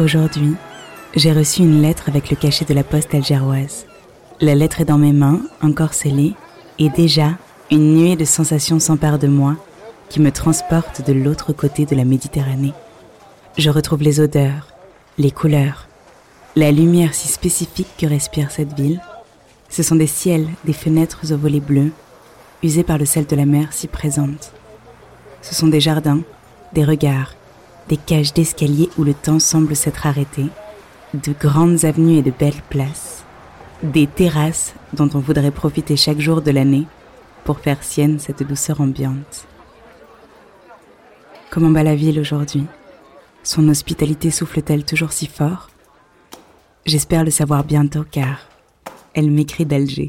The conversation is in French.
Aujourd'hui, j'ai reçu une lettre avec le cachet de la poste algéroise. La lettre est dans mes mains, encore scellée, et déjà, une nuée de sensations s'empare de moi qui me transporte de l'autre côté de la Méditerranée. Je retrouve les odeurs, les couleurs, la lumière si spécifique que respire cette ville. Ce sont des ciels, des fenêtres aux volets bleus, usés par le sel de la mer si présente. Ce sont des jardins, des regards, des cages d'escalier où le temps semble s'être arrêté, de grandes avenues et de belles places, des terrasses dont on voudrait profiter chaque jour de l'année pour faire sienne cette douceur ambiante. Comment va la ville aujourd'hui? Son hospitalité souffle-t-elle toujours si fort? J'espère le savoir bientôt car elle m'écrit d'Alger.